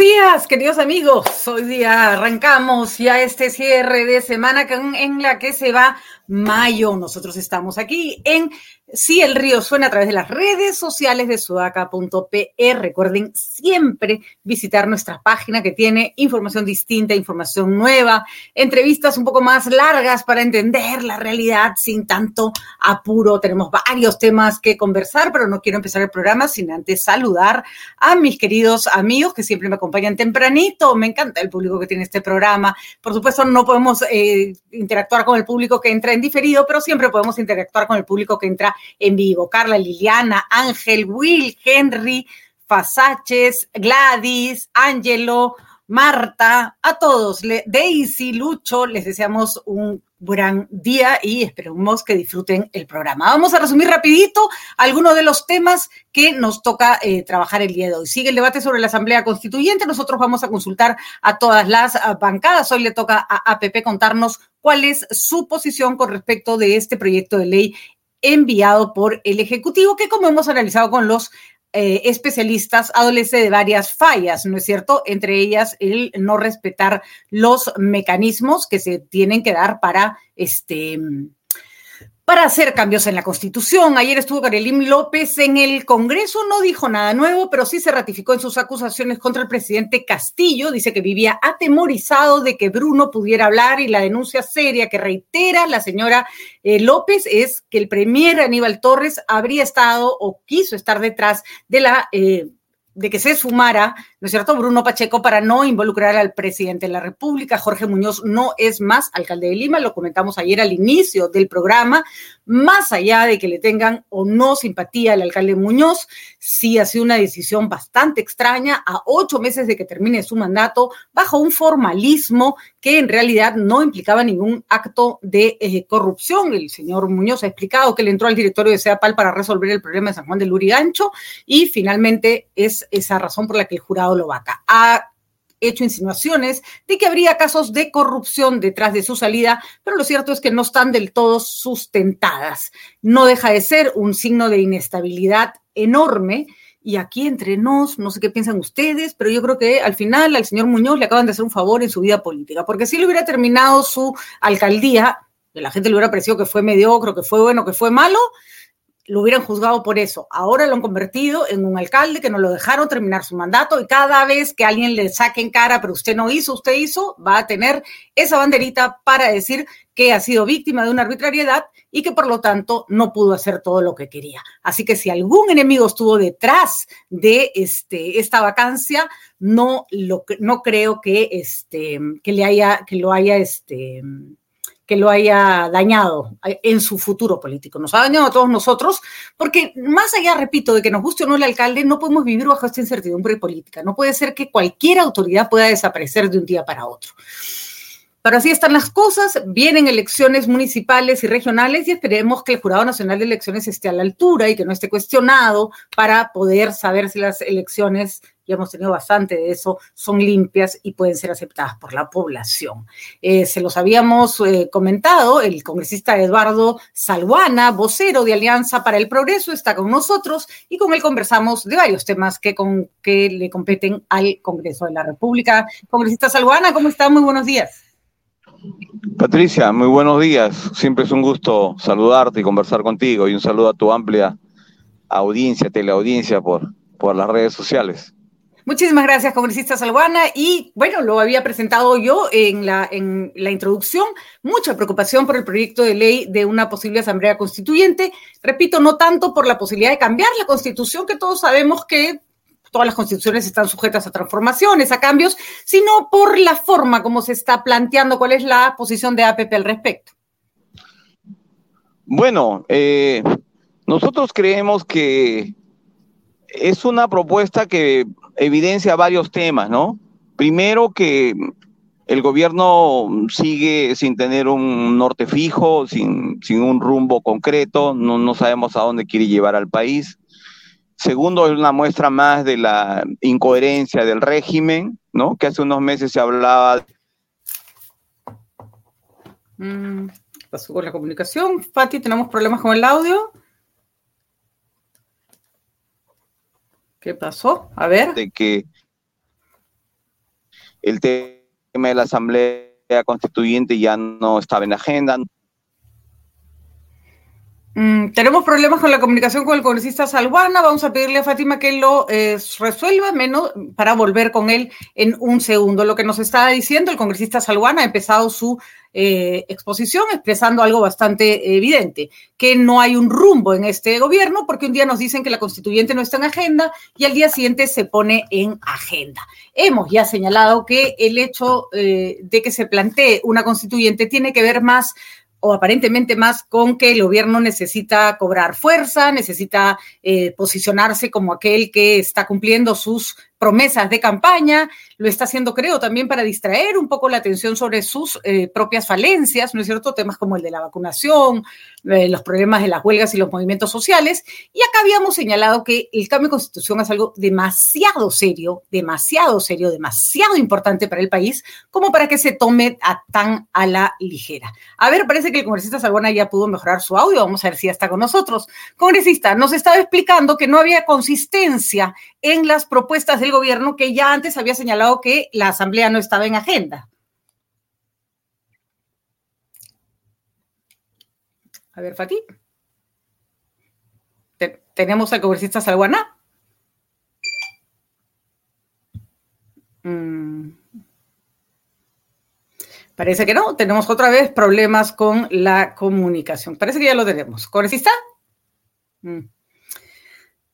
días, queridos amigos. Hoy día arrancamos ya este cierre de semana en la que se va mayo. Nosotros estamos aquí en si el río suena a través de las redes sociales de sudaca.pe. Recuerden siempre visitar nuestra página que tiene información distinta, información nueva, entrevistas un poco más largas para entender la realidad sin tanto apuro. Tenemos varios temas que conversar, pero no quiero empezar el programa sin antes saludar a mis queridos amigos que siempre me acompañan tempranito. Me encanta el público que tiene este programa. Por supuesto, no podemos eh, interactuar con el público que entra en diferido, pero siempre podemos interactuar con el público que entra en vivo. Carla, Liliana, Ángel, Will, Henry, Fasaches, Gladys, Angelo, Marta, a todos, Daisy, Lucho, les deseamos un gran día y esperemos que disfruten el programa. Vamos a resumir rapidito algunos de los temas que nos toca eh, trabajar el día de hoy. Sigue el debate sobre la Asamblea Constituyente. Nosotros vamos a consultar a todas las bancadas. Hoy le toca a APP contarnos cuál es su posición con respecto de este proyecto de ley enviado por el Ejecutivo, que como hemos analizado con los eh, especialistas, adolece de varias fallas, ¿no es cierto? Entre ellas el no respetar los mecanismos que se tienen que dar para este para hacer cambios en la Constitución. Ayer estuvo Karelín López en el Congreso, no dijo nada nuevo, pero sí se ratificó en sus acusaciones contra el presidente Castillo. Dice que vivía atemorizado de que Bruno pudiera hablar y la denuncia seria que reitera la señora eh, López es que el premier Aníbal Torres habría estado o quiso estar detrás de la... Eh, de que se sumara, ¿no es cierto?, Bruno Pacheco para no involucrar al presidente de la República. Jorge Muñoz no es más alcalde de Lima, lo comentamos ayer al inicio del programa más allá de que le tengan o no simpatía al alcalde Muñoz, sí ha sido una decisión bastante extraña a ocho meses de que termine su mandato, bajo un formalismo que en realidad no implicaba ningún acto de eh, corrupción. El señor Muñoz ha explicado que le entró al directorio de CEAPAL para resolver el problema de San Juan del Lurigancho y finalmente es esa razón por la que el jurado lo vaca. Ha hecho insinuaciones de que habría casos de corrupción detrás de su salida, pero lo cierto es que no están del todo sustentadas. No deja de ser un signo de inestabilidad enorme. Y aquí entre nos, no sé qué piensan ustedes, pero yo creo que al final al señor Muñoz le acaban de hacer un favor en su vida política, porque si le hubiera terminado su alcaldía, la gente le hubiera parecido que fue mediocre, que fue bueno, que fue malo, lo hubieran juzgado por eso. Ahora lo han convertido en un alcalde que no lo dejaron terminar su mandato y cada vez que alguien le saque en cara, pero usted no hizo, usted hizo, va a tener esa banderita para decir que ha sido víctima de una arbitrariedad y que por lo tanto no pudo hacer todo lo que quería. Así que si algún enemigo estuvo detrás de este, esta vacancia, no, lo, no creo que, este, que, le haya, que lo haya... Este, que lo haya dañado en su futuro político. Nos ha dañado a todos nosotros, porque más allá, repito, de que nos guste o no el alcalde, no podemos vivir bajo esta incertidumbre política. No puede ser que cualquier autoridad pueda desaparecer de un día para otro. Pero así están las cosas, vienen elecciones municipales y regionales y esperemos que el Jurado Nacional de Elecciones esté a la altura y que no esté cuestionado para poder saber si las elecciones, ya hemos tenido bastante de eso, son limpias y pueden ser aceptadas por la población. Eh, se los habíamos eh, comentado, el congresista Eduardo Salguana, vocero de Alianza para el Progreso, está con nosotros y con él conversamos de varios temas que, con, que le competen al Congreso de la República. Congresista Salguana, ¿cómo está? Muy buenos días. Patricia, muy buenos días. Siempre es un gusto saludarte y conversar contigo y un saludo a tu amplia audiencia, teleaudiencia por, por las redes sociales. Muchísimas gracias, congresista Salguana. Y bueno, lo había presentado yo en la, en la introducción, mucha preocupación por el proyecto de ley de una posible asamblea constituyente. Repito, no tanto por la posibilidad de cambiar la constitución, que todos sabemos que todas las constituciones están sujetas a transformaciones, a cambios, sino por la forma como se está planteando cuál es la posición de APP al respecto. Bueno, eh, nosotros creemos que es una propuesta que evidencia varios temas, ¿no? Primero que el gobierno sigue sin tener un norte fijo, sin, sin un rumbo concreto, no, no sabemos a dónde quiere llevar al país. Segundo, es una muestra más de la incoherencia del régimen, ¿no? Que hace unos meses se hablaba. Mm, pasó con la comunicación. Fati, tenemos problemas con el audio. ¿Qué pasó? A ver. De que el tema de la Asamblea Constituyente ya no estaba en la agenda. Mm, tenemos problemas con la comunicación con el congresista Salguana. Vamos a pedirle a Fátima que lo eh, resuelva menos para volver con él en un segundo. Lo que nos está diciendo el congresista Salguana ha empezado su eh, exposición expresando algo bastante evidente, que no hay un rumbo en este gobierno porque un día nos dicen que la constituyente no está en agenda y al día siguiente se pone en agenda. Hemos ya señalado que el hecho eh, de que se plantee una constituyente tiene que ver más o aparentemente más con que el gobierno necesita cobrar fuerza, necesita eh, posicionarse como aquel que está cumpliendo sus promesas de campaña, lo está haciendo, creo, también para distraer un poco la atención sobre sus eh, propias falencias, ¿no es cierto? Temas como el de la vacunación, eh, los problemas de las huelgas y los movimientos sociales. Y acá habíamos señalado que el cambio de constitución es algo demasiado serio, demasiado serio, demasiado importante para el país, como para que se tome a tan a la ligera. A ver, parece que el congresista Salbona ya pudo mejorar su audio, vamos a ver si ya está con nosotros. Congresista, nos estaba explicando que no había consistencia en las propuestas del gobierno que ya antes había señalado que la asamblea no estaba en agenda. A ver, Fati. ¿Tenemos al congresista Salguana? Mm. Parece que no. Tenemos otra vez problemas con la comunicación. Parece que ya lo tenemos. ¿Congresista? Mm.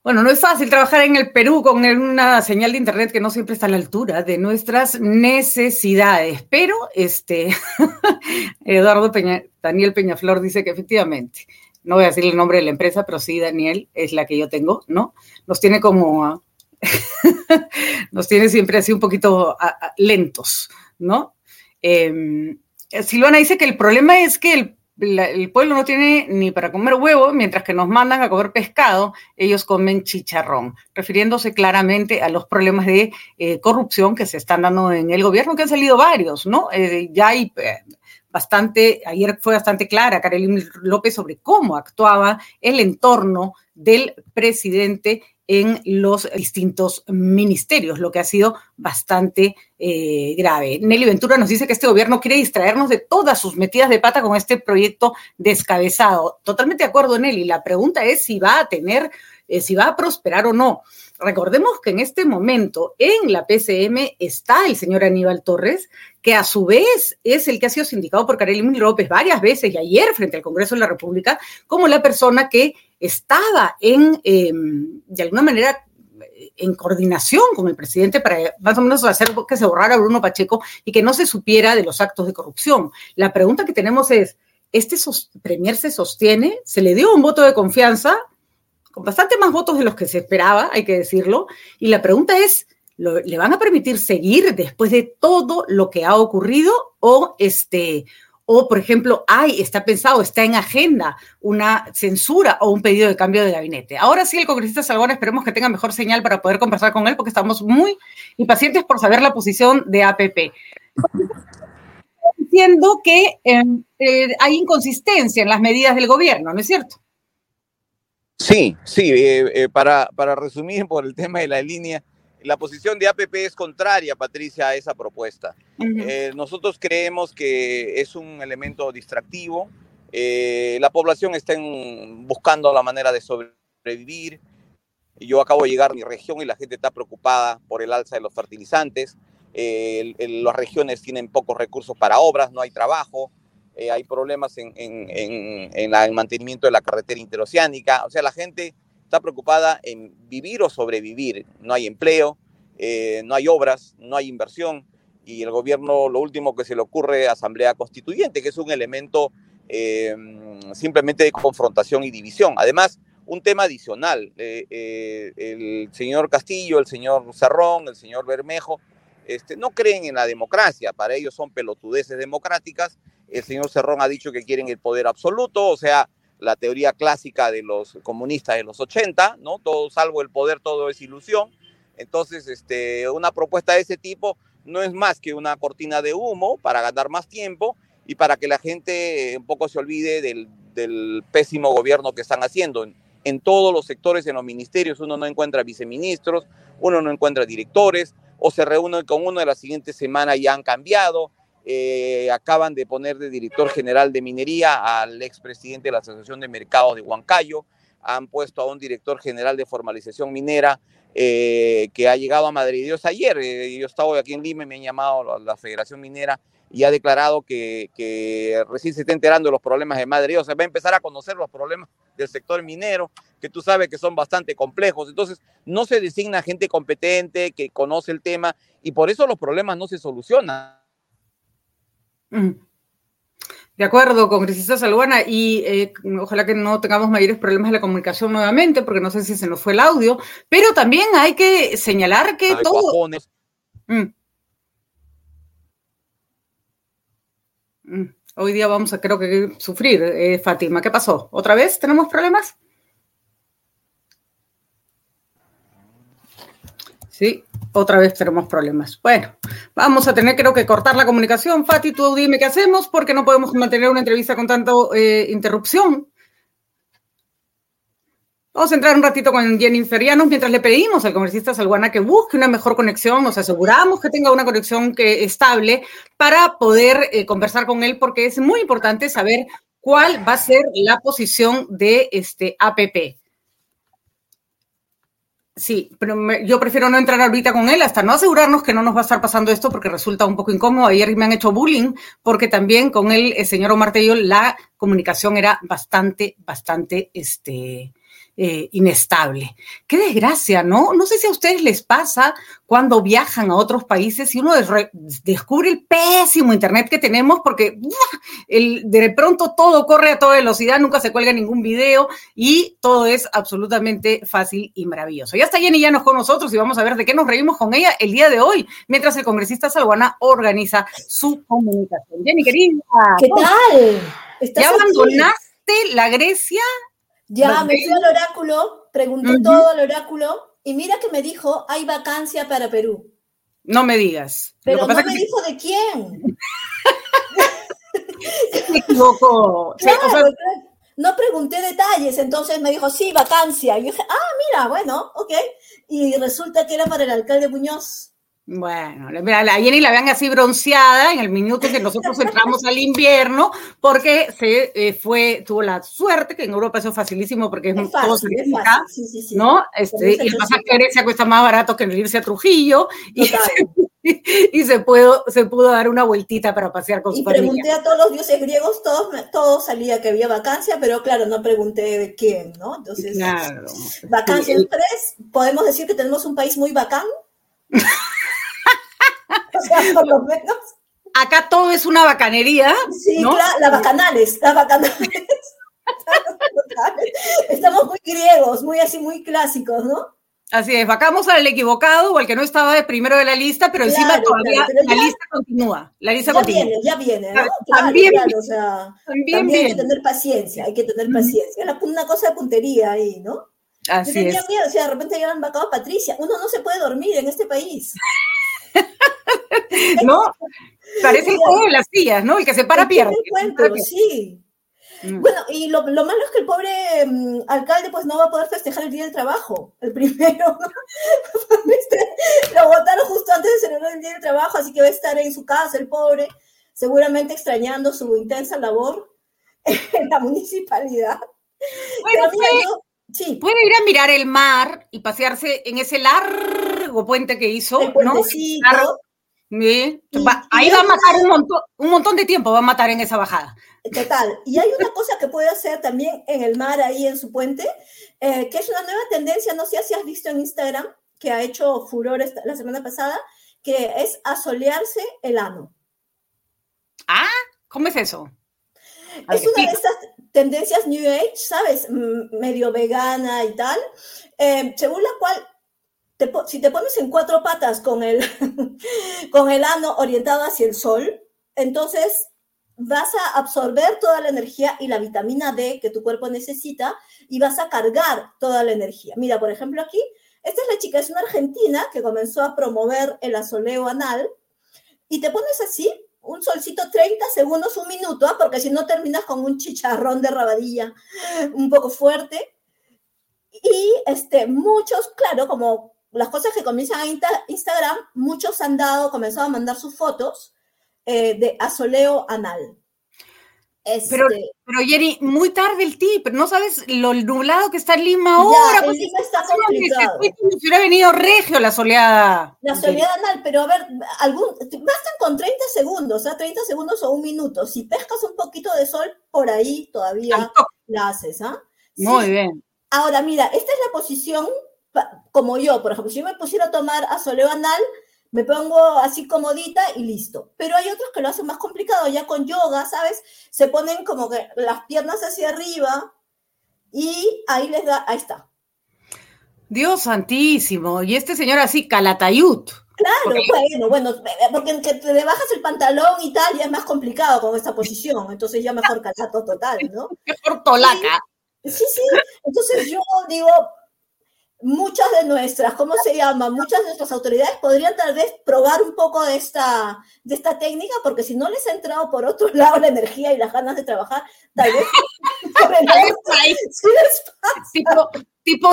Bueno, no es fácil trabajar en el Perú con una señal de internet que no siempre está a la altura de nuestras necesidades, pero este Eduardo Peña, Daniel Peñaflor dice que efectivamente, no voy a decir el nombre de la empresa, pero sí, Daniel es la que yo tengo, ¿no? Nos tiene como, nos tiene siempre así un poquito lentos, ¿no? Eh, Silvana dice que el problema es que el el pueblo no tiene ni para comer huevo, mientras que nos mandan a comer pescado, ellos comen chicharrón, refiriéndose claramente a los problemas de eh, corrupción que se están dando en el gobierno, que han salido varios, ¿no? Eh, ya hay eh, bastante, ayer fue bastante clara Karelín López sobre cómo actuaba el entorno del presidente en los distintos ministerios, lo que ha sido bastante eh, grave. Nelly Ventura nos dice que este gobierno quiere distraernos de todas sus metidas de pata con este proyecto descabezado. Totalmente de acuerdo, Nelly. La pregunta es si va a tener, eh, si va a prosperar o no. Recordemos que en este momento en la PCM está el señor Aníbal Torres, que a su vez es el que ha sido sindicado por Karelín López varias veces y ayer frente al Congreso de la República como la persona que estaba en, em, de alguna manera, en coordinación con el presidente para más o menos hacer que se borrara Bruno Pacheco y que no se supiera de los actos de corrupción. La pregunta que tenemos es, ¿este premier se sostiene? ¿Se le dio un voto de confianza? Con bastante más votos de los que se esperaba, hay que decirlo. Y la pregunta es, ¿le van a permitir seguir después de todo lo que ha ocurrido o este o, por ejemplo, hay, está pensado, está en agenda una censura o un pedido de cambio de gabinete. Ahora sí, el congresista Salgón, esperemos que tenga mejor señal para poder conversar con él, porque estamos muy impacientes por saber la posición de APP. Diciendo que em, eh, hay inconsistencia en las medidas del gobierno, ¿no es cierto? Sí, sí, eh, eh, para, para resumir por el tema de la línea, la posición de APP es contraria, Patricia, a esa propuesta. Eh, nosotros creemos que es un elemento distractivo. Eh, la población está buscando la manera de sobrevivir. Yo acabo de llegar a mi región y la gente está preocupada por el alza de los fertilizantes. Eh, las regiones tienen pocos recursos para obras, no hay trabajo, hay problemas en, en, el mantenimiento de la carretera interoceánica. O sea, la gente está preocupada en vivir o sobrevivir. No hay empleo, eh, no hay obras, no hay inversión y el gobierno lo último que se le ocurre asamblea constituyente, que es un elemento eh, simplemente de confrontación y división. Además, un tema adicional, eh, el señor Castillo, el señor Cerrón, el señor Bermejo, este, no creen en la democracia, para ellos son pelotudeces democráticas. El señor Cerrón ha dicho que quieren el poder absoluto, o sea, la teoría clásica de los comunistas de los 80, ¿no? Todo salvo el poder, todo es ilusión. Entonces, este, una propuesta de ese tipo no es más que una cortina de humo para ganar más tiempo y para que la gente un poco se olvide del, pésimo gobierno que están haciendo. En, en, todos los sectores, en los ministerios, uno no encuentra viceministros, uno no encuentra directores, o se reúnen con uno de la siguiente semana y han cambiado. Eh, acaban de poner de director general de minería al expresidente de la Asociación de Mercados de Huancayo, han puesto a un director general de formalización minera eh, que ha llegado a Madrid. Dios ayer, eh, yo estaba aquí en Lima y me han llamado a la Federación Minera y ha declarado que, que, recién se está enterando de los problemas de Madrid, o sea, va a empezar a conocer los problemas del sector minero, que tú sabes que son bastante complejos, entonces no se designa gente competente que conoce el tema y por eso los problemas no se solucionan. De acuerdo, congresista Salguana, y eh, ojalá que no tengamos mayores problemas de la comunicación nuevamente, porque no sé si se nos fue el audio, pero también hay que señalar que todo... Mm. Mm. Hoy día vamos a, creo que, sufrir, eh, Fátima. ¿Qué pasó? ¿Otra vez tenemos problemas? Sí, otra vez tenemos problemas. Bueno, vamos a tener creo que cortar la comunicación. Fati, tú dime qué hacemos porque no podemos mantener una entrevista con tanto eh, interrupción. Vamos a entrar un ratito con Jenny Ferianos mientras le pedimos al congresista Salguana que busque una mejor conexión, nos aseguramos que tenga una conexión que, estable para poder eh, conversar con él porque es muy importante saber cuál va a ser la posición de este APP. Sí, pero yo prefiero no entrar ahorita con él hasta no asegurarnos que no nos va a estar pasando esto porque resulta un poco incómodo. Ayer me han hecho bullying porque también con él, el señor Omar la comunicación era bastante, bastante, este, eh, inestable. Qué desgracia, ¿no? No sé si a ustedes les pasa cuando viajan a otros países y uno descubre el pésimo internet que tenemos porque de pronto todo corre a toda velocidad, nunca se cuelga ningún video y todo es absolutamente fácil y maravilloso. Ya está Jenny ya nos con nosotros y vamos a ver de qué nos reímos con ella el día de hoy, mientras el congresista Salguana organiza su comunicación. Jenny, querida. ¿Qué tal? ¿Ya abandonaste la Grecia? Ya me fui al oráculo, pregunté todo al oráculo y mira que me dijo, hay vacancia para Perú. No me digas. Pero no me dijo de quién. Se equivocó. no pregunté detalles, entonces me dijo, sí, vacancia. Y yo dije, ah, mira, bueno, ok. Y resulta que era para el alcalde Muñoz. Bueno, mira, la Jenny la vean así bronceada en el minuto que nosotros entramos al invierno, porque se eh, fue, tuvo la suerte, que en Europa eso es facilísimo porque es, todo cerca, sí, sí, sí. ¿no? Este, y el pasaje a Grecia cuesta más barato que irse a Trujillo, y, y, se, pudo, se pudo dar una vueltita para pasear con su familia. Y pregunté a todos los dioses griegos, todos, todos salía que había vacancia, pero claro, no pregunté de quién, ¿no? Entonces, claro. vacancia express, podemos decir que tenemos un país muy bacán. O sea, por lo menos. Acá todo es una bacanería. Sí, claro, las bacanales, las bacanales. Estamos muy griegos, muy así, muy clásicos, ¿no? Así es, vacamos al equivocado o al que no estaba de primero de la lista, pero encima todavía la lista continúa. La lista ya continúa. viene, ya viene, ¿no? también, o sea, también, hay que tener paciencia, hay que tener paciencia. Una cosa de puntería ahí, ¿no? Así Yo tenía es. miedo, o sea, de repente han vacado a Patricia. Uno no se puede dormir en este país. ¿No? Parece el juego de las sillas, ¿no? El que se para pierde. sí. Mm. Bueno, y lo, lo, malo es que el pobre mm, alcalde pues no va a poder festejar el Día del Trabajo, el primero. lo votaron justo antes de celebrar el Día del Trabajo, así que va a estar en su casa el pobre, seguramente extrañando su intensa labor en la municipalidad. Bueno, sí. puede ir a mirar el mar y pasearse en ese largo puente que hizo, ¿no? ahí va a matar un montón, un montón de tiempo, va a matar en esa bajada. Total. Y hay una cosa que puede hacer también en el mar, ahí en su puente, eh, que es una nueva tendencia, no sé si has visto en Instagram, que ha hecho furor la semana pasada, que es asolearse el ano. Ah, ¿cómo es eso? es una de estas tendencias New Age, ¿sabes? medio vegana y tal, eh, según la cual si te pones en cuatro patas con el, con el ano orientado hacia el sol, entonces vas a absorber toda la energía y la vitamina D que tu cuerpo necesita y vas a cargar toda la energía. Mira, por ejemplo, aquí, esta es la chica, es una argentina que comenzó a promover el asoleo anal y te pones así, un solcito 30 segundos, un minuto, ¿ah? porque si no terminas con un chicharrón de rabadilla un poco fuerte. Y este, muchos, claro, como las cosas que comienzan a Instagram, muchos han dado, comenzado a mandar sus fotos eh, de asoleo anal. Pero, este pero Jenny, muy tarde el tip, no sabes lo nublado que está en Lima ahora. Ya, Lima está complicado. Si hubiera venido regio la soleada. La soleada anal, pero a ver, algún, bastan con 30 segundos, o sea, 30 segundos o un minuto. Si pescas un poquito de sol, por ahí todavía la haces, ¿ah? Muy bien. Ahora, mira, esta es la posición, como yo, por ejemplo, si yo me pusiera a tomar asoleo anal, me pongo así comodita y listo. Pero hay otros que lo hacen más complicado, ya con yoga, ¿sabes? Se ponen como que las piernas hacia arriba y ahí les da, ahí está. Dios santísimo, y este señor así, calatayud. Claro, bueno, bueno, porque que te bajas el pantalón y tal, ya es más complicado con esta posición, entonces ya mejor calato total, ¿no? Mejor tolaca. sí, sí, entonces yo digo, muchas de nuestras, ¿cómo se llama? Muchas de nuestras autoridades podrían tal vez probar un poco de esta, de esta técnica, porque si no les ha entrado por otro lado la energía y las ganas de trabajar, tal vez tipo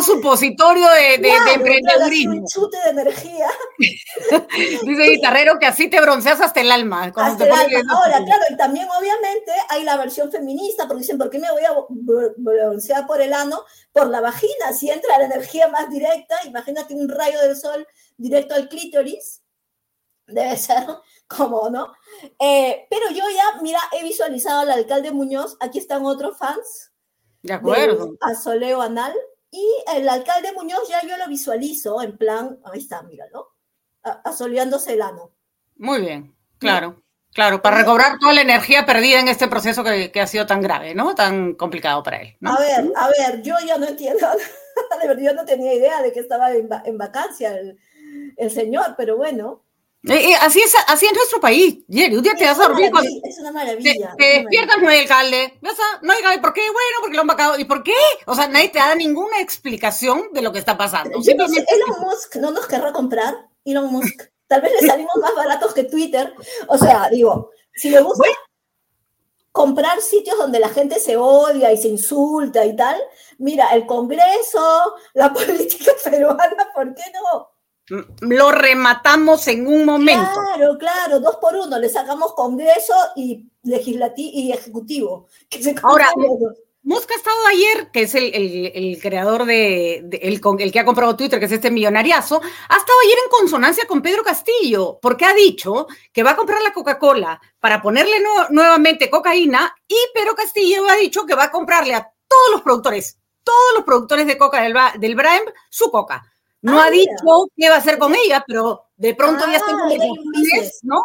supositorio de, de, emprendedurismo. Un chute de energía. Dice Guitarrero que así te bronceas hasta el alma. Hasta el alma. Ahora, claro, y también obviamente hay la versión feminista, porque dicen, ¿por qué me voy a broncear por el ano? Por la vagina, si entra la energía más directa, imagínate un rayo del sol directo al clítoris, debe ser como, ¿no? Eh, pero yo ya, mira, he visualizado al alcalde Muñoz, aquí están otros fans. De acuerdo. A Soleo Anal, y el alcalde Muñoz ya yo lo visualizo en plan, ahí está, míralo, asoleándose el ano. Muy bien, claro, claro, para recobrar toda la energía perdida en este proceso que, ha sido tan grave, ¿no? Tan complicado para él. A ver, a ver, yo ya no entiendo, de verdad yo no tenía idea de que estaba en, vacancia el, el señor, pero bueno. Eh, eh, así, es, así es nuestro país, Jerry. Un día te vas a dormir con. Es una maravilla. Te, despiertas, no hay alcalde. No hay alcalde. ¿Por qué? Bueno, porque lo han vacado. ¿Y por qué? O sea, nadie te da ninguna explicación de lo que está pasando. Elon Musk no nos querrá comprar. Elon Musk. Tal vez le salimos más baratos que Twitter. O sea, digo, si le gusta comprar sitios donde la gente se odia y se insulta y tal, mira, el Congreso, la política peruana, ¿por qué no? Lo rematamos en un momento. Claro, claro, dos por uno, le sacamos Congreso y legislativo y ejecutivo. Ahora, Musk ha estado ayer, que es el, creador de, el, el, que ha comprado Twitter, que es este millonariazo, ha estado ayer en consonancia con Pedro Castillo, porque ha dicho que va a comprar la Coca-Cola para ponerle nuevamente cocaína, y Pedro Castillo ha dicho que va a comprarle a todos los productores, todos los productores de coca del, del Brand, su coca. No ah, ha dicho qué va a hacer con ella, pero de pronto ya está como ah, ¿no?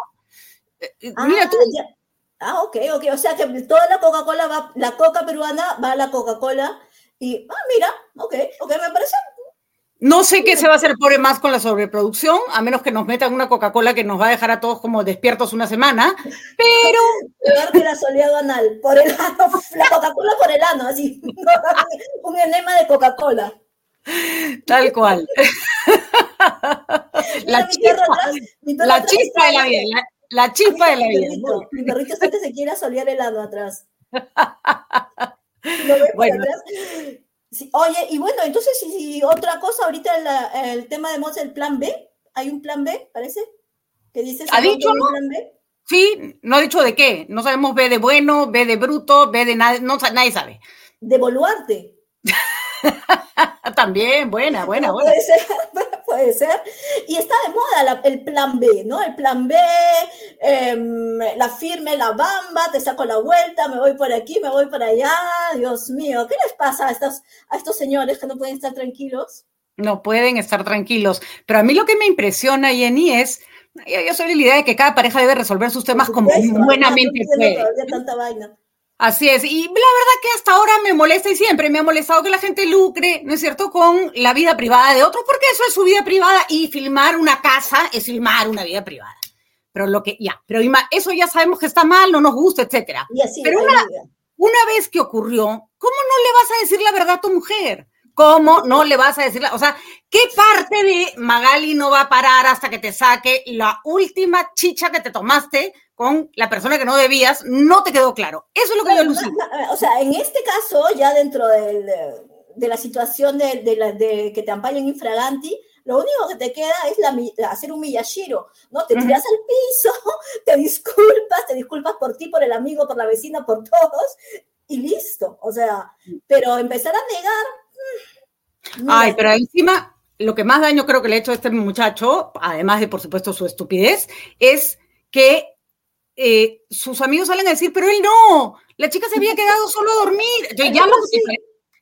Eh, eh, ah, mira tú. Ah, ok, ok. O sea que toda la Coca-Cola va, la coca peruana va a la Coca-Cola. Y, ah, mira, ok, ok, me parece. No sé qué se va a hacer por más con la sobreproducción, a menos que nos metan una Coca-Cola que nos va a dejar a todos como despiertos una semana, pero... Peor que la soleado anal, por el ano, la Coca-Cola por el ano, así, un enema de Coca-Cola. Tal cual. la chispa, la chispa de la vida. La, chispa de la vida. Mi perrito antes se quiere solear helado atrás. bueno. oye, y bueno, entonces, si, otra cosa, ahorita el tema de Moss, el plan B, ¿hay un plan B, parece? ¿Qué dices? ¿Ha dicho no? Plan B? Sí, no ha dicho de qué. No sabemos B de bueno, B de bruto, B de nada, no, nadie sabe. De Boluarte. También, buena, buena, buena. Puede ser, puede ser. Y está de moda el plan B, ¿no? El plan B, em, la firme, la bamba, te saco la vuelta, me voy por aquí, me voy por allá. Dios mío, ¿qué les pasa a estos, a estos señores que no pueden estar tranquilos? No pueden estar tranquilos. Pero a mí lo que me impresiona, Jenny, es yo soy de la idea de que cada pareja debe resolver sus temas como buenamente puede. Así es, y la verdad que hasta ahora me molesta y siempre me ha molestado que la gente lucre, ¿no es cierto?, con la vida privada de otros, porque eso es su vida privada y filmar una casa es filmar una vida privada. Pero lo que, ya, pero eso ya sabemos que está mal, no nos gusta, etcétera. pero una, una vez que ocurrió, ¿cómo no le vas a decir la verdad a tu mujer? ¿Cómo no le vas a decir? La, o sea, ¿qué parte de Magali no va a parar hasta que te saque la última chicha que te tomaste con la persona que no debías, no te quedó claro. Eso es lo que yo alucino. O sea, en este caso, ya dentro de la situación de, que te ampañan infraganti, lo único que te queda es la, hacer un miyashiro, ¿no? Te tiras al piso, te disculpas, te disculpas por ti, por el amigo, por la vecina, por todos, y listo. O sea, pero empezar a negar. Mm, Ay, pero encima, lo que más daño creo que le ha hecho a este muchacho, además de, por supuesto, su estupidez, es que eh, sus amigos salen a decir, pero él no, la chica se había quedado solo a dormir. Entonces, ya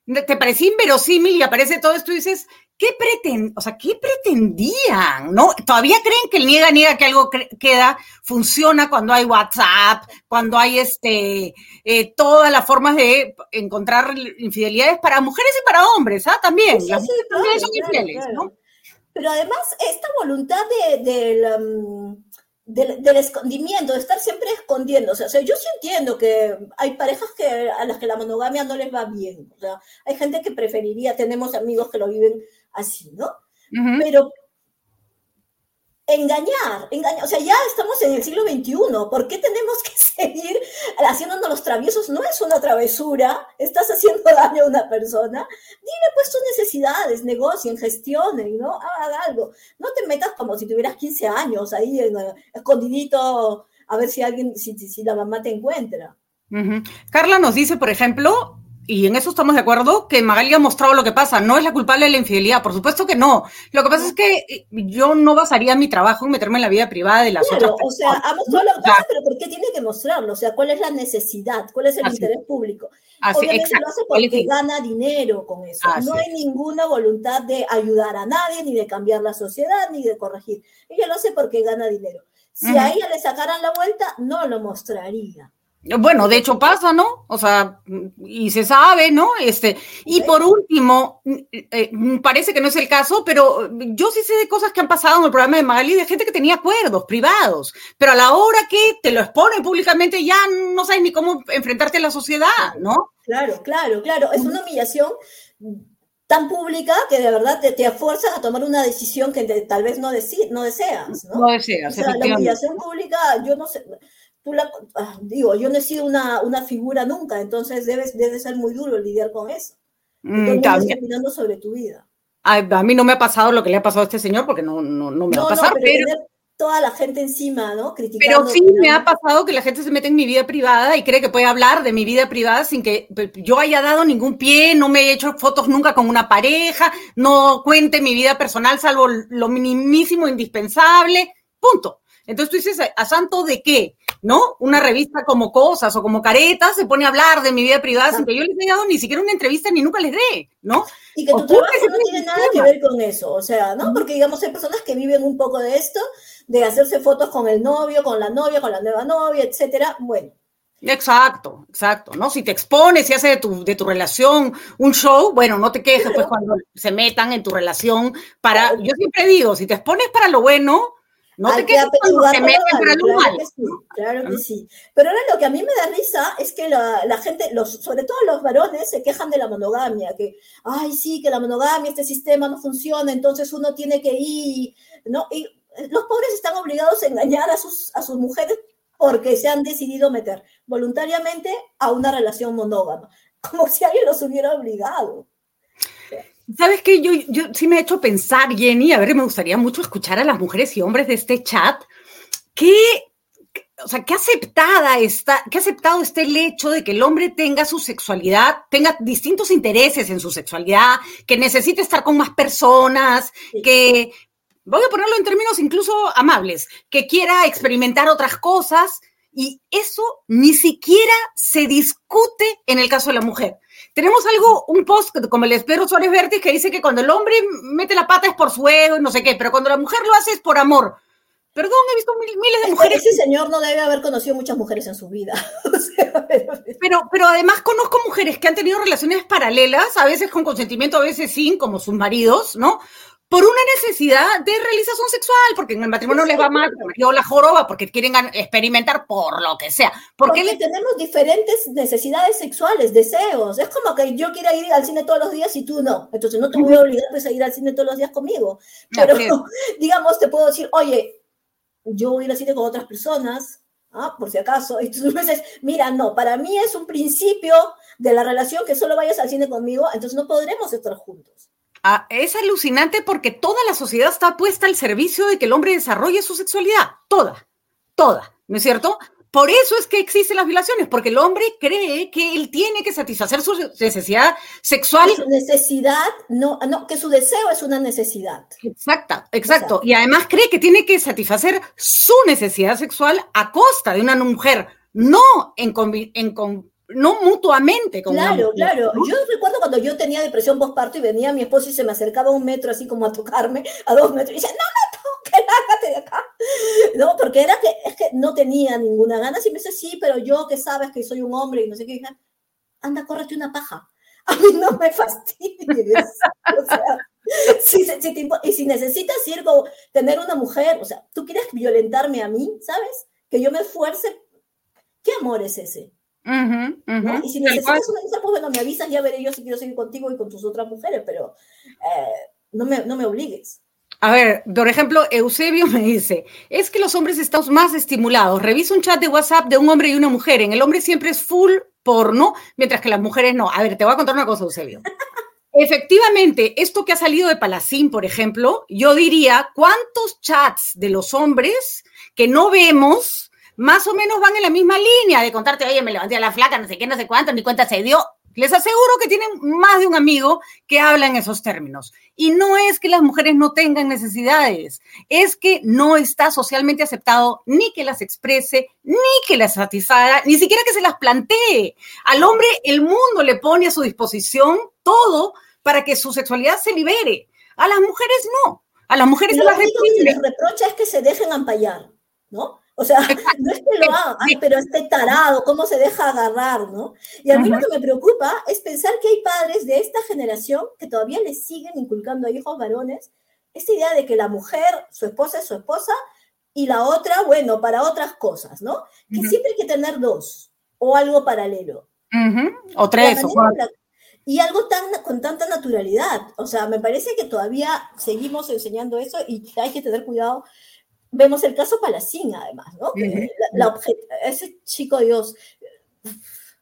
te parecía inverosímil y aparece todo esto y dices, ¿qué pretend, o sea, qué pretendían? ¿No? Todavía creen que el niega niega que algo queda funciona cuando hay WhatsApp, cuando hay este eh, todas las formas de encontrar infidelidades para mujeres y para hombres, ¿ah? También. Sí, sí, son ¿no? Pero además, esta voluntad de, um, del, escondimiento, de estar siempre escondiéndose. O sea, yo sí entiendo que hay parejas que, a las que la monogamia no les va bien. O sea, hay gente que preferiría, tenemos amigos que lo viven así, ¿no? Pero engañar, engañar, o sea, ya estamos en el siglo XXI, ¿por qué tenemos que seguir haciéndonos los traviesos? No es una travesura, estás haciendo daño a una persona, dile pues tus necesidades, negocien, gestionen, ¿no? Haga algo, no te metas como si tuvieras 15 años ahí en, escondidito a ver si alguien, si, si, la mamá te encuentra. Carla nos dice, por ejemplo, y en eso estamos de acuerdo, que Magali ha mostrado lo que pasa. No es la culpable de la infidelidad, por supuesto que no. Lo que pasa es que eh, yo no basaría mi trabajo en meterme en la vida privada de las otras personas. O sea, ha mostrado lo que pasa, pero ¿por qué tiene que mostrarlo? O sea, ¿cuál es la necesidad? ¿Cuál es el interés público? Obviamente lo hace porque gana dinero con eso. no hay ninguna voluntad de ayudar a nadie, ni de cambiar la sociedad, ni de corregir. Ella lo hace porque gana dinero. Si a ella le sacaran la vuelta, no lo mostraría. Bueno, de hecho pasa, ¿no? O sea, y se sabe, ¿no? Este, y por último, eh, parece que no es el caso, pero yo sí sé de cosas que han pasado en el programa de Magali de gente que tenía acuerdos privados, pero a la hora que te lo exponen públicamente ya no sabes ni cómo enfrentarte a la sociedad, ¿no? Claro, claro, claro. Es una humillación tan pública que de verdad te, te fuerzas a tomar una decisión que tal vez no, no deseas, ¿no? No deseas, o sea, la humillación pública, yo no sé Ah, digo, yo no he sido una, una figura nunca, entonces debe, debe ser muy duro lidiar con eso. Mm, opinando sobre tu vida. A, mí no me ha pasado lo que le ha pasado a este señor, porque no, no, no me va a pasar, pero, toda la gente encima, ¿no? Criticando. Pero sí me ha pasado que la gente se mete en mi vida privada y cree que puede hablar de mi vida privada sin que yo haya dado ningún pie, no me he hecho fotos nunca con una pareja, no cuente mi vida personal salvo lo minimísimo indispensable, punto. Entonces tú dices, ¿a santo de qué? ¿No? Una revista como Cosas o como Caretas se pone a hablar de mi vida privada sin que yo les haya dado ni siquiera una entrevista ni nunca les dé, ¿no? Y que tu trabajo no tiene nada que ver con eso, o sea, ¿no? Porque digamos hay personas que viven un poco de esto, de hacerse fotos con el novio, con la novia, con la nueva novia, etcétera. Bueno, Exacto, exacto, ¿no? Si te expones y hace de tu, de tu relación un show, bueno, no te quejes pues cuando se metan en tu relación para, yo siempre digo, si te expones para lo bueno, no te quedes claro, que sí, claro que sí. Pero ahora lo que a mí me da risa es que la, la, gente, los, sobre todo los varones, se quejan de la monogamia, que, ay, sí, que la monogamia, este sistema no funciona, entonces uno tiene que ir, ¿no? Y los pobres están obligados a engañar a sus, a sus mujeres porque se han decidido meter voluntariamente a una relación monógama, como si alguien los hubiera obligado. ¿Sabes qué? Yo, yo sí me he hecho pensar, Jenny, a ver, me gustaría mucho escuchar a las mujeres y hombres de este chat, ¿qué, o sea, qué aceptada está, qué aceptado está el hecho de que el hombre tenga su sexualidad, tenga distintos intereses en su sexualidad, que necesite estar con más personas, que, voy a ponerlo en términos incluso amables, que quiera experimentar otras cosas, y eso ni siquiera se discute en el caso de la mujer. Tenemos algo, un post como el Espero Suárez Vértiz que dice que cuando el hombre mete la pata es por su ego y no sé qué, pero cuando la mujer lo hace es por amor. Perdón, he visto miles de mujeres. Ese señor no debe haber conocido muchas mujeres en su vida. pero, pero además conozco mujeres que han tenido relaciones paralelas, a veces con consentimiento, a veces sin, como sus maridos, ¿no? Por una necesidad de realización sexual, porque en el matrimonio les va mal, porque la joroba, porque quieren experimentar por lo que sea. Porque, tenemos diferentes necesidades sexuales, deseos. Es como que yo quiera ir al cine todos los días y tú no. Entonces no te voy a obligar pues, a ir al cine todos los días conmigo. Pero, digamos, te puedo decir, oye, yo voy a ir al cine con otras personas, ¿ah? por si acaso. Y tú dices, mira, no, para mí es un principio de la relación que solo vayas al cine conmigo, entonces no podremos estar juntos. Ah, es alucinante porque toda la sociedad está puesta al servicio de que el hombre desarrolle su sexualidad, toda, toda, ¿no es cierto? Por eso es que existen las violaciones, porque el hombre cree que él tiene que satisfacer su necesidad sexual. Su necesidad, no, no, que su deseo es una necesidad. Exacta, exacto. Y además cree que tiene que satisfacer su necesidad sexual a costa de una mujer, no en, en, no mutuamente. claro, claro. Yo recuerdo cuando yo tenía depresión postparto y venía mi esposo y se me acercaba un metro así como a tocarme, a dos metros, y decía, no me toques, lágate de acá. No, porque era que, es que no tenía ninguna gana. Y me dice, sí, pero yo que sabes que soy un hombre y no sé qué, anda, córrete una paja. A mí no me fastidies. o sea, si, si y si necesitas ir tener una mujer, o sea, tú quieres violentarme a mí, ¿sabes? Que yo me esfuerce. ¿Qué amor es ese? Y si necesitas una hija, pues bueno, me avisas, ya veré yo si quiero seguir contigo y con tus otras mujeres, pero eh, no, me, no me obligues. A ver, por ejemplo, Eusebio me dice, es que los hombres estamos más estimulados. Revisa un chat de WhatsApp de un hombre y una mujer. En el hombre siempre es full porno, mientras que las mujeres no. A ver, te voy a contar una cosa, Eusebio. Efectivamente, esto que ha salido de Palacín, por ejemplo, yo diría, ¿cuántos chats de los hombres que no vemos más o menos van en la misma línea de contarte, oye, me levanté a la flaca, no sé qué, no sé cuánto, ni cuenta se dio. Les aseguro que tienen más de un amigo que habla en esos términos. Y no es que las mujeres no tengan necesidades, es que no está socialmente aceptado ni que las exprese, ni que las satisfaga, ni siquiera que se las plantee. Al hombre el mundo le pone a su disposición todo para que su sexualidad se libere. A las mujeres no. A las mujeres se las reprocha es que se dejen ampallar, ¿no? O sea, no es que lo haga, pero este tarado, cómo se deja agarrar, ¿no? Y a mí lo que me preocupa es pensar que hay padres de esta generación que todavía le siguen inculcando a hijos varones esta idea de que la mujer, su esposa es su esposa, y la otra, bueno, para otras cosas, ¿no? Que siempre hay que tener dos, o algo paralelo. O tres, o Y algo tan, con tanta naturalidad. O sea, me parece que todavía seguimos enseñando eso y hay que tener cuidado vemos el caso Palacín, además, ¿no? ese chico Dios.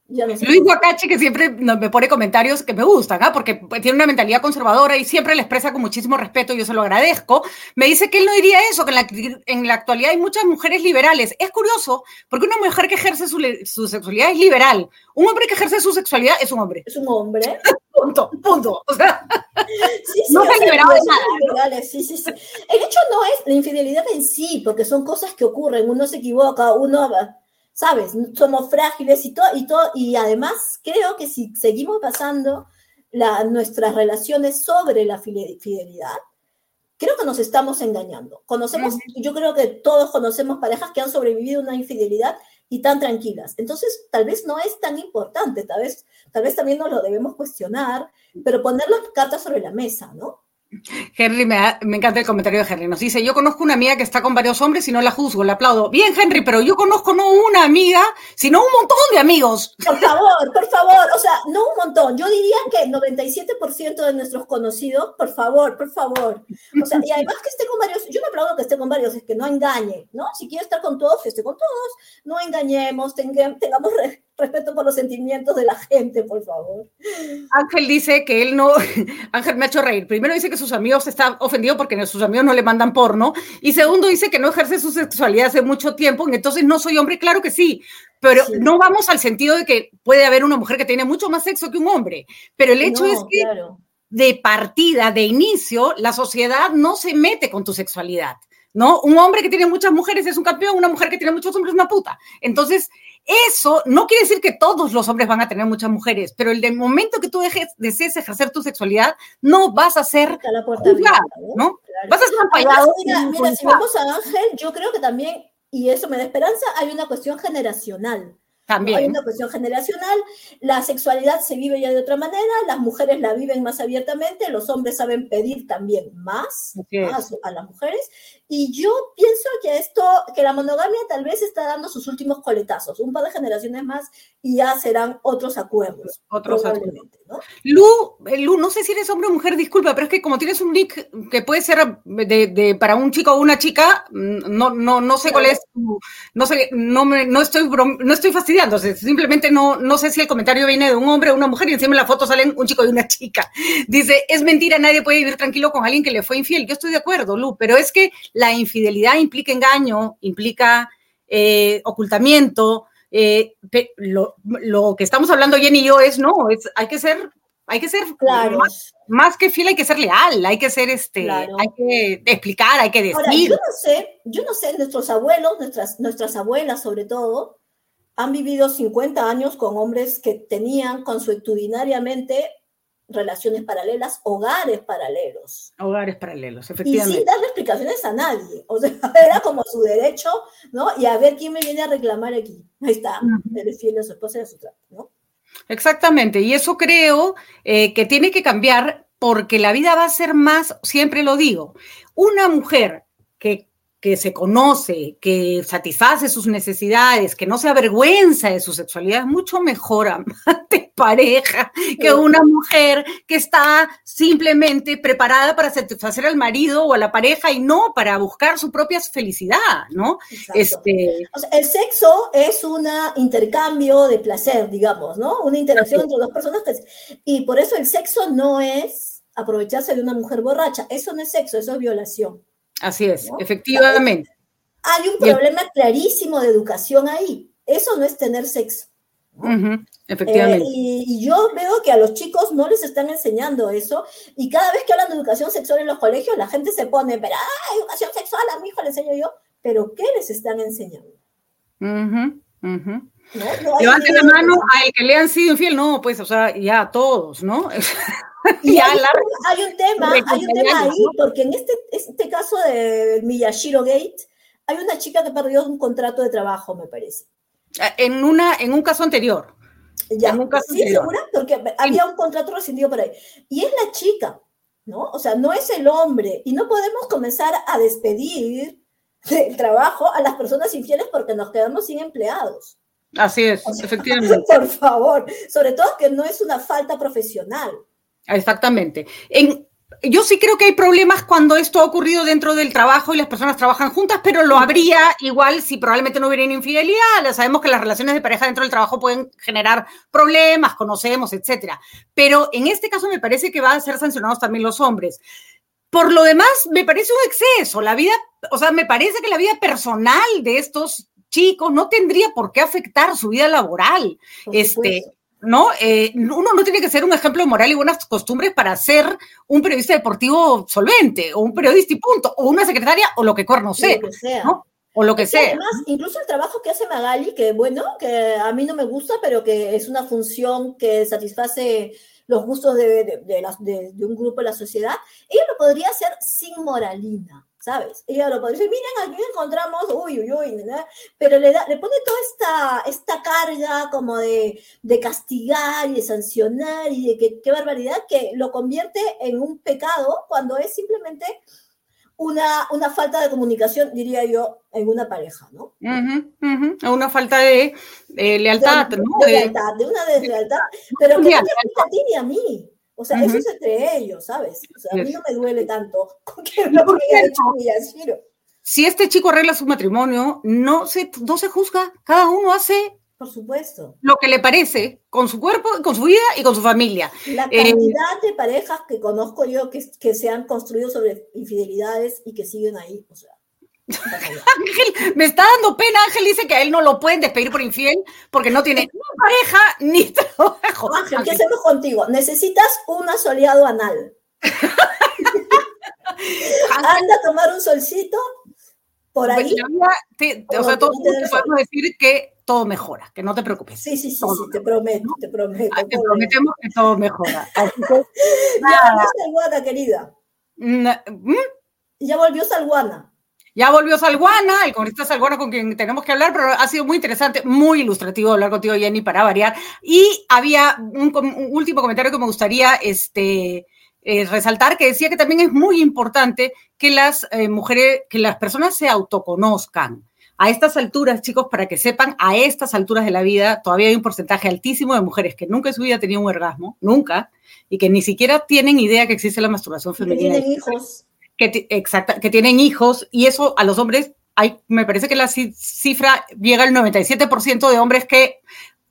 Ya Luis Guacachi, que siempre me pone comentarios que me gustan, ¿ah? porque tiene una mentalidad conservadora y siempre le expresa con muchísimo respeto, y yo se lo agradezco. Me dice que él no diría eso, que en la, en la actualidad hay muchas mujeres liberales. Es curioso, porque una mujer que ejerce su, su, sexualidad es liberal. Un hombre que ejerce su sexualidad es un hombre. Es un hombre. punto, punto. O sea, sí, sí, no se ha liberado de nada. Sí, sí, sí. El hecho no es la infidelidad en sí, porque son cosas que ocurren, uno se equivoca, uno ¿sabes? Somos frágiles y todo, y todo, y además creo que si seguimos pasando la, nuestras relaciones sobre la fidelidad, creo que nos estamos engañando. Conocemos, yo creo que todos conocemos parejas que han sobrevivido a una infidelidad y tan tranquilas. Entonces, tal vez no es tan importante, tal vez, tal vez también nos lo debemos cuestionar, pero poner las cartas sobre la mesa, ¿no? Henry, me, encanta el comentario de Henry. Nos dice, yo conozco una amiga que está con varios hombres y no la juzgo, la aplaudo. Bien, Henry, pero yo conozco no una amiga, sino un montón de amigos. Por favor, por favor, o sea, no un montón. Yo diría que el 97% de nuestros conocidos, por favor, por favor. O sea, y además que esté con varios, yo no aplaudo que esté con varios, es que no engañe, ¿no? Si quiere estar con todos, que esté con todos. No engañemos, tengamos respeto por los sentimientos de la gente, por favor. Ángel dice que él no, Ángel me ha hecho reír. Primero dice que sus amigos están ofendidos porque sus amigos no le mandan porno. Y segundo dice que no ejerce su sexualidad hace mucho tiempo, entonces no soy hombre, claro que sí. Pero no vamos al sentido de que puede haber una mujer que tiene mucho más sexo que un hombre. Pero el hecho es que de partida, de inicio, la sociedad no se mete con tu sexualidad. ¿No? Un hombre que tiene muchas mujeres es un campeón, una mujer que tiene muchos hombres es una puta. Entonces, eso no quiere decir que todos los hombres van a tener muchas mujeres, pero el del momento que tú dejes, desees ejercer tu sexualidad, no vas a ser juzgado, ¿no? Vas a ser apoyado. Mira, mira si vamos a Ángel, yo creo que también, y eso me da esperanza, hay una cuestión generacional. También. Hay una cuestión generacional, la sexualidad se vive ya de otra manera, las mujeres la viven más abiertamente, los hombres saben pedir también más, a las mujeres, y yo pienso que esto, que la monogamia tal vez está dando sus últimos coletazos, un par de generaciones más y ya serán otros acuerdos. Otros acuerdos. ¿no? Lu, eh, Lu, no sé si eres hombre o mujer, disculpa, pero es que como tienes un nick que puede ser de, para un chico o una chica, mm, no, no, no sé cuál es, no sé, no, me, no, estoy, no estoy fastidiando. Simplemente no, no sé si el comentario viene de un hombre o una mujer y encima en la foto salen un chico y una chica. Dice, es mentira, nadie puede vivir tranquilo con alguien que le fue infiel. Yo estoy de acuerdo, Lu, pero es que la infidelidad implica engaño, implica eh, ocultamiento. Eh, lo, lo, que estamos hablando Jenny y yo es, no, es, hay que ser hay que ser claro. más, que fiel, hay que ser leal, hay que ser este, hay que explicar, hay que decir. Ahora, yo no sé, yo no sé, nuestros abuelos, nuestras, nuestras abuelas sobre todo, han vivido 50 años con hombres que tenían consuetudinariamente relaciones paralelas, hogares paralelos. Hogares paralelos, efectivamente. Y sin darle explicaciones a nadie. O sea, era como su derecho, ¿no? Y a ver quién me viene a reclamar aquí. Ahí está, -huh. fiel a su esposa y a su trato, ¿no? Exactamente, y eso creo eh, que tiene que cambiar porque la vida va a ser más, siempre lo digo, una mujer que, que se conoce, que satisface sus necesidades, que no se avergüenza de su sexualidad, es mucho mejor amante pareja que una mujer que está simplemente preparada para satisfacer al marido o a la pareja y no para buscar su propia felicidad, ¿no? Este... O sea, el sexo es un intercambio de placer, digamos, ¿no? Una interacción entre dos personas. Que... Y por eso el sexo no es aprovecharse de una mujer borracha. Eso no es sexo, eso es violación. Así es, ¿no? efectivamente. Hay un problema el... clarísimo de educación ahí. Eso no es tener sexo. Uh -huh, efectivamente. Eh, y, y, yo veo que a los chicos no les están enseñando eso y cada vez que hablan de educación sexual en los colegios la gente se pone, pero ah, educación sexual a mi hijo le enseño yo, pero ¿qué les están enseñando? Uh -huh, uh -huh. ¿No? No Levante la mano al que le han sido infiel, no, pues, o sea, ya a todos, ¿no? Y hay, la... hay, un tema, hay un tema ahí, ¿no? porque en este, este caso de Miyashiro Gate, hay una chica que perdió un contrato de trabajo, me parece. En, una, en un caso anterior. Ya, en un caso ¿sí, anterior. segura? Porque había un contrato rescindido por ahí. Y es la chica, ¿no? O sea, no es el hombre. Y no podemos comenzar a despedir del trabajo a las personas infieles porque nos quedamos sin empleados. Así es, o sea, efectivamente. Por favor, sobre todo que no es una falta profesional. Exactamente. En, yo sí creo que hay problemas cuando esto ha ocurrido dentro del trabajo y las personas trabajan juntas, pero lo habría igual si probablemente no hubiera infidelidad. Sabemos que las relaciones de pareja dentro del trabajo pueden generar problemas, conocemos, etcétera. Pero en este caso me parece que van a ser sancionados también los hombres. Por lo demás, me parece un exceso. La vida, o sea, me parece que la vida personal de estos chicos no tendría por qué afectar su vida laboral. Este, ¿no? Eh, uno no tiene que ser un ejemplo de moral y buenas costumbres para ser un periodista deportivo solvente, o un periodista y punto, o una secretaria, o lo que corno sea, lo que sea. ¿no? O lo que sea. Además, incluso el trabajo que hace Magali, que bueno, que a mí no me gusta, pero que es una función que satisface los gustos de, de, de, la, de un grupo de la sociedad, ella lo podría hacer sin moralina. ¿Sabes? Ella lo podría decir, miren, aquí encontramos, uy, uy, uy, ¿no? pero le, da, le pone toda esta, esta carga como de, de castigar y de sancionar y de que qué barbaridad, que lo convierte en un pecado cuando es simplemente una, una falta de comunicación, diría yo, en una pareja, ¿no? Uh -huh, uh -huh. Una falta de eh, lealtad, de, ¿no? De, lealtad, de una deslealtad, pero que no te afecta a ti ni a mí. O sea, uh -huh. eso es entre ellos, ¿sabes? O sea, a mí no me duele tanto que no me haya hecho Miyashiro. Si este chico arregla su matrimonio, no se, no se juzga. Cada uno hace por supuesto. Lo que le parece, con su cuerpo, con su vida y con su familia. La cantidad eh, de parejas que conozco yo que, que, se han construido sobre infidelidades y que siguen ahí. O sea, Ángel, me está dando pena. Ángel dice que a él no lo pueden despedir por infiel porque no tiene ni pareja ni trabajo. Ángel, ¿qué hacemos contigo? Necesitas un asoleado anal. Anda a tomar un solcito por ahí. Pues te, o sea, todos te podemos decir que todo mejora, que no te preocupes. Sí, sí, sí, sí te prometo, te prometo. Te prometemos que todo mejora. Así que, ya volvió Salguana, querida. ¿Mm? Ya volvió Salguana. Ya volvió Salguana, el congresista Salguana con quien tenemos que hablar, pero ha sido muy interesante, muy ilustrativo hablar contigo, Jenny, para variar. Y había un, un último comentario que me gustaría este, eh, resaltar, que decía que también es muy importante que las eh, mujeres, que las personas se autoconozcan. A estas alturas, chicos, para que sepan, a estas alturas de la vida todavía hay un porcentaje altísimo de mujeres que nunca en su vida tenían un orgasmo, nunca, y que ni siquiera tienen idea que existe la masturbación femenina. Que tienen hijos. Que, exacta, que tienen hijos, y eso a los hombres hay, me parece que la cifra llega al 97% de hombres que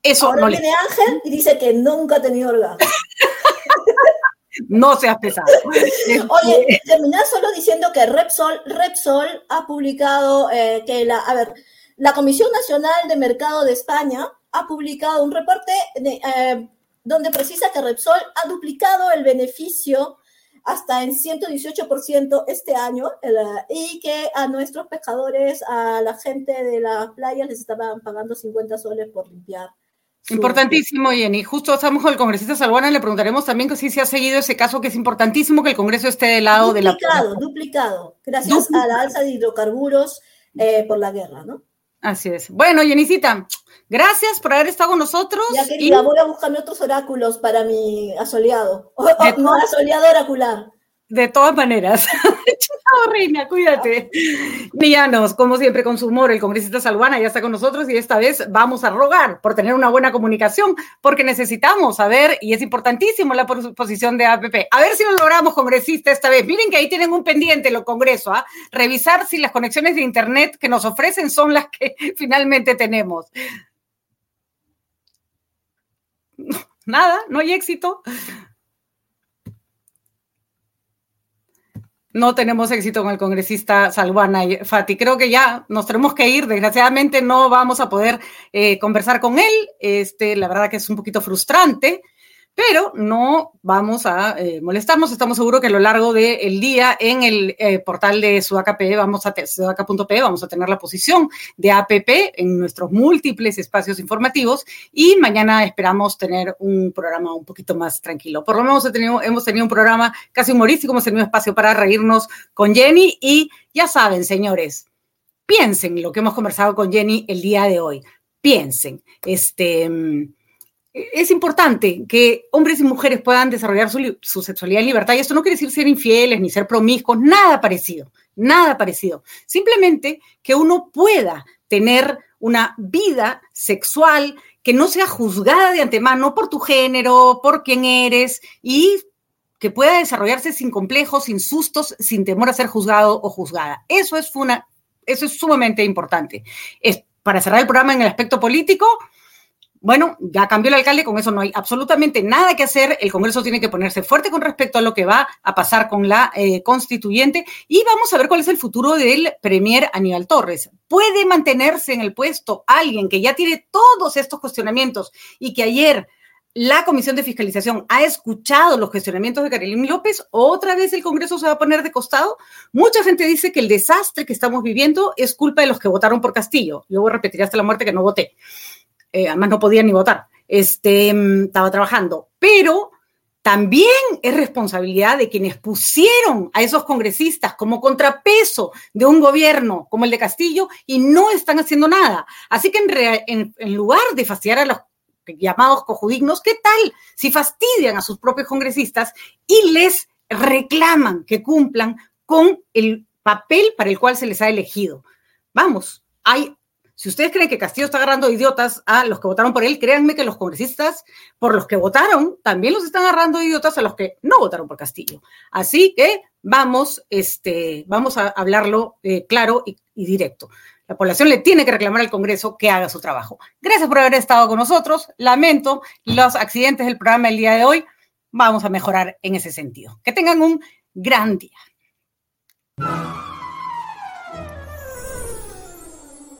eso Ahora viene Ángel y dice que nunca ha tenido orgasmo. no seas pesado. Oye, terminar solo diciendo que Repsol, Repsol ha publicado eh, que la, a ver, la Comisión Nacional de Mercado de España ha publicado un reporte eh, donde precisa que Repsol ha duplicado el beneficio hasta en 118% este año y que a nuestros pescadores, a la gente de las playas les estaban pagando 50 soles por limpiar Importantísimo, Jenny. Justo estamos con el congresista Salguana, le preguntaremos también que si se ha seguido ese caso, que es importantísimo que el Congreso esté del lado de la... Duplicado, duplicado, gracias a la alza de hidrocarburos eh, por la guerra, ¿no? Así es. Bueno, Jenicita, gracias por haber estado con nosotros. Ya querida, voy a buscarme otros oráculos para mi asoleado. O, no, asoleado oracular. De todas maneras. Chao, reina, cuídate. Villanos, como siempre, con su humor, el congresista Salvana ya está con nosotros y esta vez vamos a rogar por tener una buena comunicación, porque necesitamos saber, y es importantísimo la posición de APP. A ver si lo logramos, congresista, esta vez. Miren que ahí tienen un pendiente los congresos, ¿ah? Revisar si las conexiones de Internet que nos ofrecen son las que finalmente tenemos. Nada, no hay éxito. No tenemos éxito con el congresista Salvana y Fati. Creo que ya nos tenemos que ir. Desgraciadamente no vamos a poder eh, conversar con él. Este, la verdad que es un poquito frustrante pero no vamos a eh, molestarnos. Estamos seguros que a lo largo del día en el eh, portal de Sudaca.p vamos a sudaca.p vamos a tener la posición de APP en nuestros múltiples espacios informativos y mañana esperamos tener un programa un poquito más tranquilo. Por lo menos tenido, hemos tenido un programa casi humorístico, hemos tenido espacio para reírnos con Jenny y ya saben, señores, piensen lo que hemos conversado con Jenny el día de hoy. Piensen, este mm, es importante que hombres y mujeres puedan desarrollar su, sexualidad en libertad. Y esto no quiere decir ser infieles ni ser promiscuos, nada parecido, nada parecido. Simplemente que uno pueda tener una vida sexual que no sea juzgada de antemano por tu género, por quién eres y que pueda desarrollarse sin complejos, sin sustos, sin temor a ser juzgado o juzgada. Eso es, una, eso es sumamente importante. Es, para cerrar el programa en el aspecto político, bueno, ya cambió el alcalde, con eso no hay absolutamente nada que hacer. El Congreso tiene que ponerse fuerte con respecto a lo que va a pasar con la eh, constituyente y vamos a ver cuál es el futuro del Premier Aníbal Torres. ¿Puede mantenerse en el puesto alguien que ya tiene todos estos cuestionamientos y que ayer la Comisión de Fiscalización ha escuchado los cuestionamientos de Carolina López, otra vez el Congreso se va a poner de costado. Mucha gente dice que el desastre que estamos viviendo es culpa de los que votaron por Castillo. Yo voy a repetir hasta la muerte que no voté. Eh, además no podía ni votar, este, mm, estaba trabajando, pero también es responsabilidad de quienes pusieron a esos congresistas como contrapeso de un gobierno como el de Castillo y no están haciendo nada. Así que en, en lugar de fastidiar a los llamados cojudignos, ¿qué tal si fastidian a sus propios congresistas y les reclaman que cumplan con el papel para el cual se les ha elegido? Vamos, hay si ustedes creen que Castillo está agarrando idiotas a los que votaron por él, créanme que los congresistas por los que votaron también los están agarrando idiotas a los que no votaron por Castillo. Así que vamos, este, vamos a hablarlo eh, claro y, y directo. La población le tiene que reclamar al Congreso que haga su trabajo. Gracias por haber estado con nosotros. Lamento los accidentes del programa el día de hoy. Vamos a mejorar en ese sentido. Que tengan un gran día.